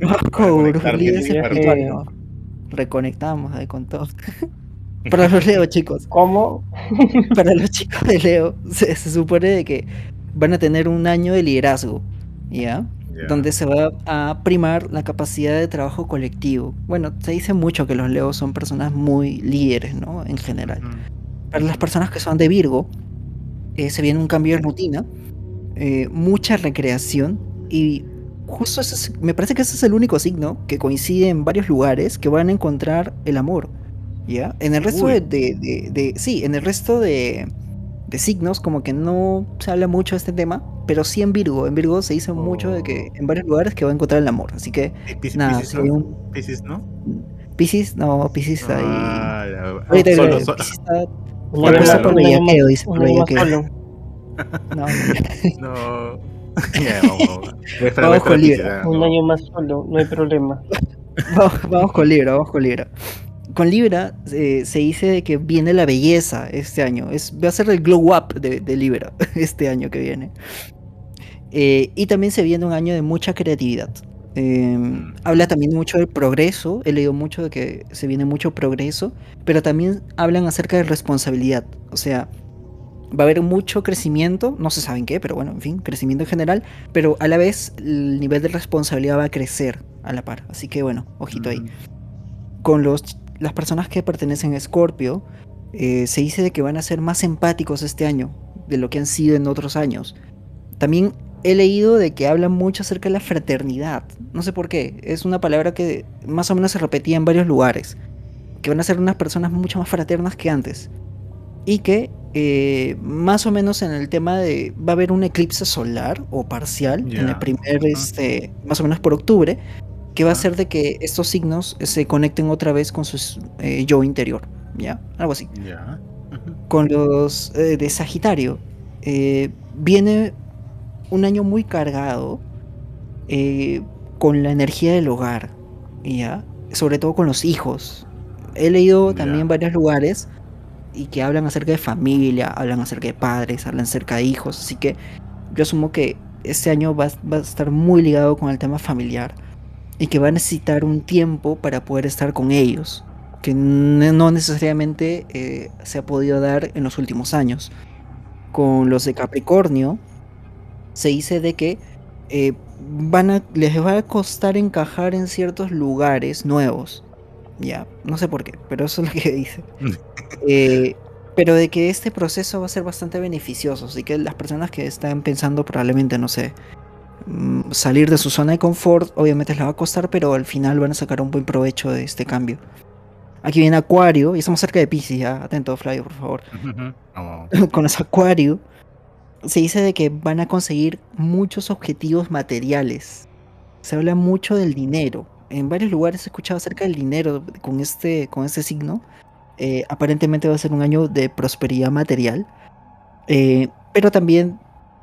Vamos (laughs) con gurú, eh, ¿no? Reconectamos ahí con todo. (laughs) Para los Leo, chicos, ¿Cómo? para los chicos de Leo, se, se supone de que van a tener un año de liderazgo, ¿ya? Donde se va a primar la capacidad de trabajo colectivo. Bueno, se dice mucho que los Leos son personas muy líderes, ¿no? En general. Ujú. Para las personas que son de Virgo, eh, se viene un cambio de rutina, eh, mucha recreación y justo ese es- me parece que ese es el único signo que coincide en varios lugares que van a encontrar el amor. ¿Ya? En el resto de, de- de- de- Sí, en el resto de, de signos como que no se habla mucho de este tema, pero sí en Virgo. En Virgo se dice mucho de que Oh. en varios lugares que va a encontrar el amor. Así que, ¿Y Pis- nada, Piscis, sí, no? un Piscis, ¿no? Piscis, no, Piscis está ahí. Ah. Ahorita Solo- creo solo- Piscis está un luz. año más, Bellaqueo, dice, un año más bellaqueo. solo. (laughs) No, (laughs) no, No. (laughs) Ya, vamos, vamos. Con Libra. Ah, Un no. año más solo, no hay problema. Vamos, vamos con Libra, vamos con Libra. Con Libra eh, se dice de que viene la belleza este año. Es, va a ser el glow up de, de Libra (laughs) este año que viene. Eh, y también se viene un año de mucha creatividad. Eh, Mm. Habla también mucho del progreso. He leído mucho de que se viene mucho progreso. Pero también hablan acerca de responsabilidad. O sea, va a haber mucho crecimiento. No se sabe en qué, pero bueno, en fin, crecimiento en general. Pero a la vez el nivel de responsabilidad va a crecer a la par. Así que bueno, ojito ahí. Con los, las personas que pertenecen a Scorpio, eh, se dice de que van a ser más empáticos este año de lo que han sido en otros años. También he leído de que hablan mucho acerca de la fraternidad. No sé por qué. Es una palabra que más o menos se repetía en varios lugares. Que van a ser unas personas mucho más fraternas que antes. Y que eh, más o menos en el tema de... Va a haber un eclipse solar o parcial en el primer, este, más o menos por octubre. Que va a hacer de que estos signos se conecten otra vez con su eh, yo interior. ¿Ya? Algo así con los eh, de Sagitario, eh, viene un año muy cargado eh, con la energía del hogar, ¿ya? Sobre todo con los hijos. He leído también varios lugares y que hablan acerca de familia, hablan acerca de padres, hablan acerca de hijos, así que yo asumo que este año va, va a estar muy ligado con el tema familiar y que va a necesitar un tiempo para poder estar con ellos, que no necesariamente eh, se ha podido dar en los últimos años. Con los de Capricornio, se dice de que eh, van a, les va a costar encajar en ciertos lugares nuevos. Ya, no sé por qué, pero eso es lo que (laughs) dice. (laughs) Eh, pero de que este proceso va a ser bastante beneficioso, así que las personas que están pensando probablemente, no sé, salir de su zona de confort, obviamente les va a costar, pero al final van a sacar un buen provecho de este cambio. Aquí viene Acuario, y estamos cerca de Pisces, ya, atento Flavio, por favor. Oh. (laughs) con los Acuario, se dice de que van a conseguir muchos objetivos materiales. Se habla mucho del dinero. En varios lugares he escuchado acerca del dinero con este, con este signo. Eh, aparentemente va a ser un año de prosperidad material. Eh, pero también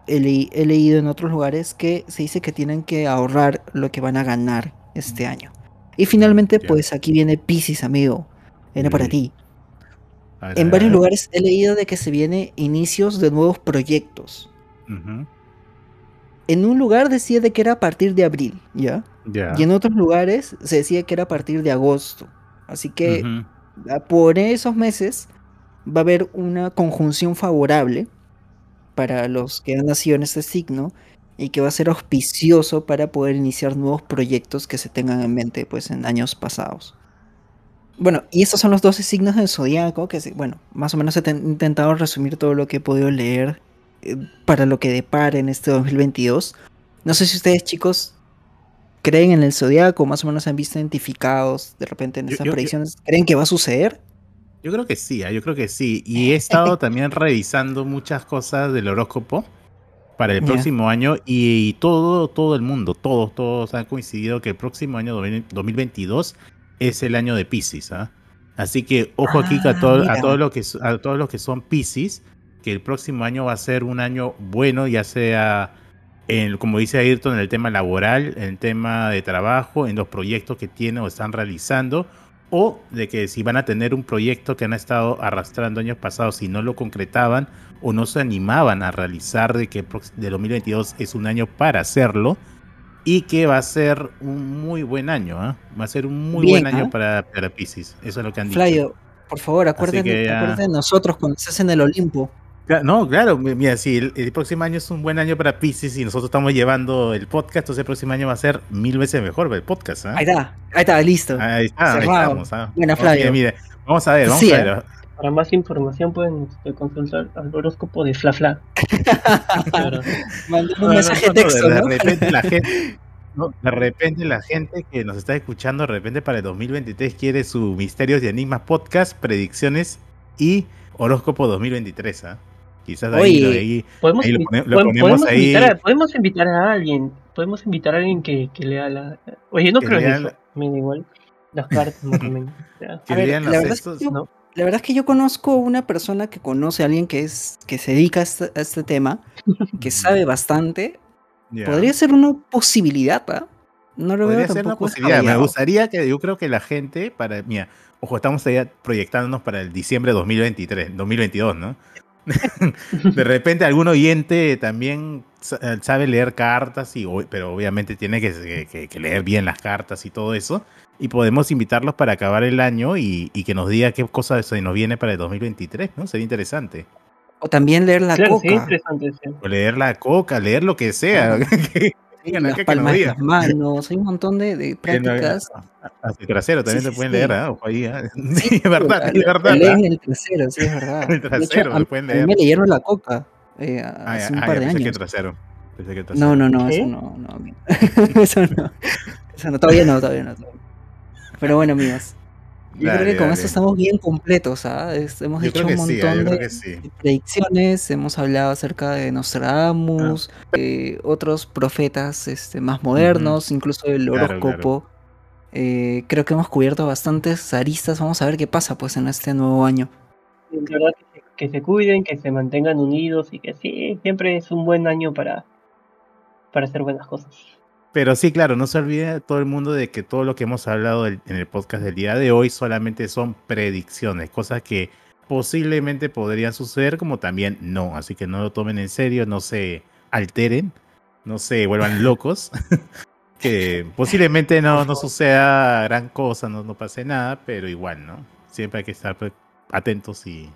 he, leí- he leído en otros lugares que se dice que tienen que ahorrar lo que van a ganar este año. Y finalmente, pues aquí viene Pisces, amigo. Viene para Sí. ti. Ver, En varios lugares he leído de que se viene inicios de nuevos proyectos. En un lugar decía de que era a partir de abril, ¿ya? Y en otros lugares se decía que era a partir de agosto. Así que por esos meses va a haber una conjunción favorable para los que han nacido en este signo y que va a ser auspicioso para poder iniciar nuevos proyectos que se tengan en mente pues en años pasados. Bueno, y estos son los 12 signos del zodiaco que, bueno, más o menos he ten- intentado resumir todo lo que he podido leer eh, para lo que depara en este 2022. No sé si ustedes, chicos, creen en el zodiaco, más o menos se han visto identificados de repente en estas yo- predicciones. ¿Creen que va a suceder? Yo creo que sí, ah, yo creo que sí. Y he (laughs) estado también revisando muchas cosas del horóscopo para el próximo año y, todo, todo el mundo, todos, todos han coincidido que el próximo año 2000 2022 es el año de Pisces. ¿ah? Así que ojo aquí a, Ah, todo- a todos los que a todos los que son Pisces, que el próximo año va a ser un año bueno, ya sea en, como dice Ayrton, en el tema laboral, en el tema de trabajo, en los proyectos que tienen o están realizando, o de que si van a tener un proyecto que han estado arrastrando años pasados y no lo concretaban o no se animaban a realizar de que de 2022 es un año para hacerlo y que va a ser un muy buen año, ¿ah? va a ser un muy Bien, buen año ¿ah? para, para Pisces, eso es lo que han dicho. Flavio, por favor, acuérdate de nosotros cuando estés en el Olimpo. No, claro, mi- mira, si el, el próximo año es un buen año para Pisces y nosotros estamos llevando el podcast, entonces el próximo año va a ser mil veces mejor el podcast. ¿ah? Ahí está, ahí está, listo. Ahí está, ahí Cerrado. estamos. ¿ah? Buena, Ok, Flavio. mire, vamos a ver, vamos Sí, a ¿eh? ver. Para más información pueden este, consultar al horóscopo de Fla Fla. (laughs) Mandar un mensaje no, de no, texto, de repente la gente, (laughs) no, de repente la gente que nos está escuchando, de repente para el 2023 quiere su Misterios y Enigmas podcast, predicciones y horóscopo 2023. ¿ah? Quizás ahí, Oye, lo- ahí- Podemos, Ahí lo invi- pone- lo podem- ponemos podemos ahí. invitar a, podemos invitar a alguien. Podemos invitar a alguien que, que lea la. Oye, no Que creo en eso. la- Me da igual. Las cartas, más o menos. Ya. (laughs) que A ver, lean la verdad es que yo- ¿no? La verdad es que yo conozco una persona que conoce a alguien que es que se dedica a este, a este tema, que sabe bastante. Podría ser una posibilidad, ¿ah? No lo Podría veo ser una posibilidad. Me gustaría que yo creo que la gente, para, mira, ojo, estamos ahí proyectándonos para el diciembre de 2023, 2022, ¿no? (laughs) de repente algún oyente también sa- sabe leer cartas, y, o- pero obviamente tiene que, que- que leer bien las cartas y todo eso. Y podemos invitarlos para acabar el año y, y que nos diga qué cosa se nos viene para el 2023, ¿no? Sería interesante. O también leer la claro, coca. sí, interesante. sí. O leer la coca, leer lo que sea. (laughs) Acá las que palmas las manos, hay un montón de, de prácticas. Hasta el trasero también Sí, te pueden sí. leer, ¿ah? Ojo ahí, ¿ah? (laughs) Sí, es verdad, es verdad. Leen ¿ah? el trasero, sí, es verdad. (laughs) El trasero, hecho, a, pueden a mí leer. me leyeron la coca eh, Ah, hace ya, un ah, par ya, de pensé que años. trasero. Pensé que trasero. No, no, no, ¿Sí? eso no, no, (laughs) eso no. Eso no, todavía no, todavía no. todavía no. Pero bueno, amigos. Yo Dale, creo que con dale. esto estamos bien completos, ¿ah? Es- Hemos Yo hecho un sí, ah, montón de, que sí. de predicciones, hemos hablado acerca de Nostradamus, eh, otros profetas este, más modernos, incluso el Claro, horóscopo. Eh, creo que hemos cubierto bastantes aristas. Vamos a ver qué pasa pues en este nuevo año. De verdad que se, que se cuiden, que se mantengan unidos y que sí, siempre es un buen año para, para hacer buenas cosas. Pero sí, claro, no se olvide todo el mundo de que todo lo que hemos hablado en el podcast del día de hoy solamente son predicciones, cosas que posiblemente podrían suceder como también no. Así que no lo tomen en serio, no se alteren, no se vuelvan locos. (laughs) que posiblemente no, no suceda gran cosa, no, no pase nada, pero igual, ¿no? Siempre hay que estar pues, atentos y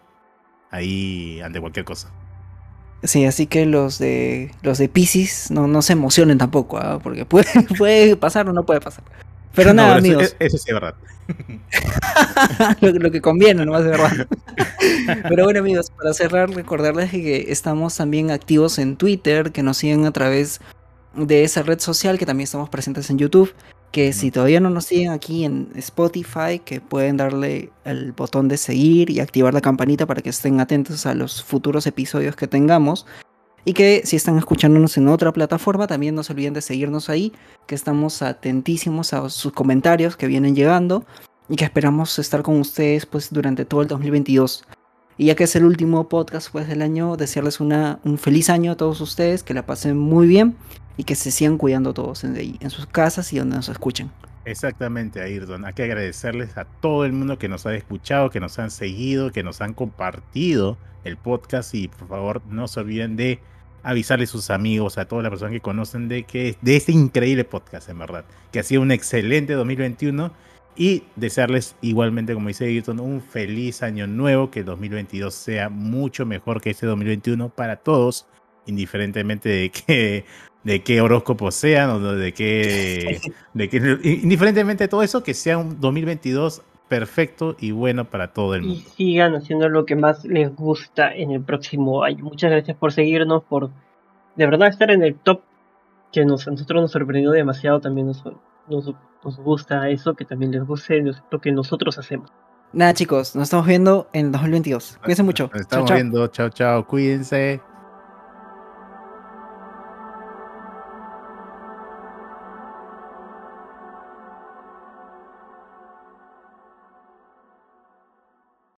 ahí ante cualquier cosa. Sí, así que los de los de Pisces no, no se emocionen tampoco, ¿ah? porque puede, (laughs) puede pasar o no puede pasar. Pero No, nada, eso- amigos, Eso, sí es verdad. (laughs) lo, lo que conviene, no más de verdad. (laughs) Pero bueno, amigos, para cerrar, recordarles que estamos también activos en Twitter, que nos siguen a través de esa red social, que también estamos presentes en YouTube. Que si todavía no nos siguen aquí en Spotify, que pueden darle el botón de seguir y activar la campanita para que estén atentos a los futuros episodios que tengamos. Y que si están escuchándonos en otra plataforma, también no se olviden de seguirnos ahí, que estamos atentísimos a sus comentarios que vienen llegando y que esperamos estar con ustedes pues durante todo el 2022. Y ya que es el último podcast pues del año, desearles una, un feliz año a todos ustedes, que la pasen muy bien y que se sigan cuidando todos en, en sus casas y donde nos escuchen. Exactamente, Ayrton. Hay que agradecerles a todo el mundo que nos ha escuchado, que nos han seguido, que nos han compartido el podcast y por favor no se olviden de avisarle a sus amigos, a todas las personas que conocen de que de este increíble podcast, en verdad, que ha sido un excelente 2021 y desearles igualmente, como dice Ayrton, un feliz año nuevo, que el 2022 sea mucho mejor que este 2021 para todos, indiferentemente de qué de qué horóscopo sean o de qué de que, indiferentemente de todo eso, que sea un 2022 perfecto y bueno para todo el Y mundo. sigan haciendo lo que más les gusta en el próximo año. Muchas gracias por seguirnos, por de verdad estar en el top, que nos, a nosotros nos sorprendió demasiado. También nos, nos, nos gusta eso, que también les guste lo que nosotros hacemos. Nada chicos, nos estamos viendo en 2022. Cuídense mucho. Nos estamos viendo. Chao, chao. Cuídense.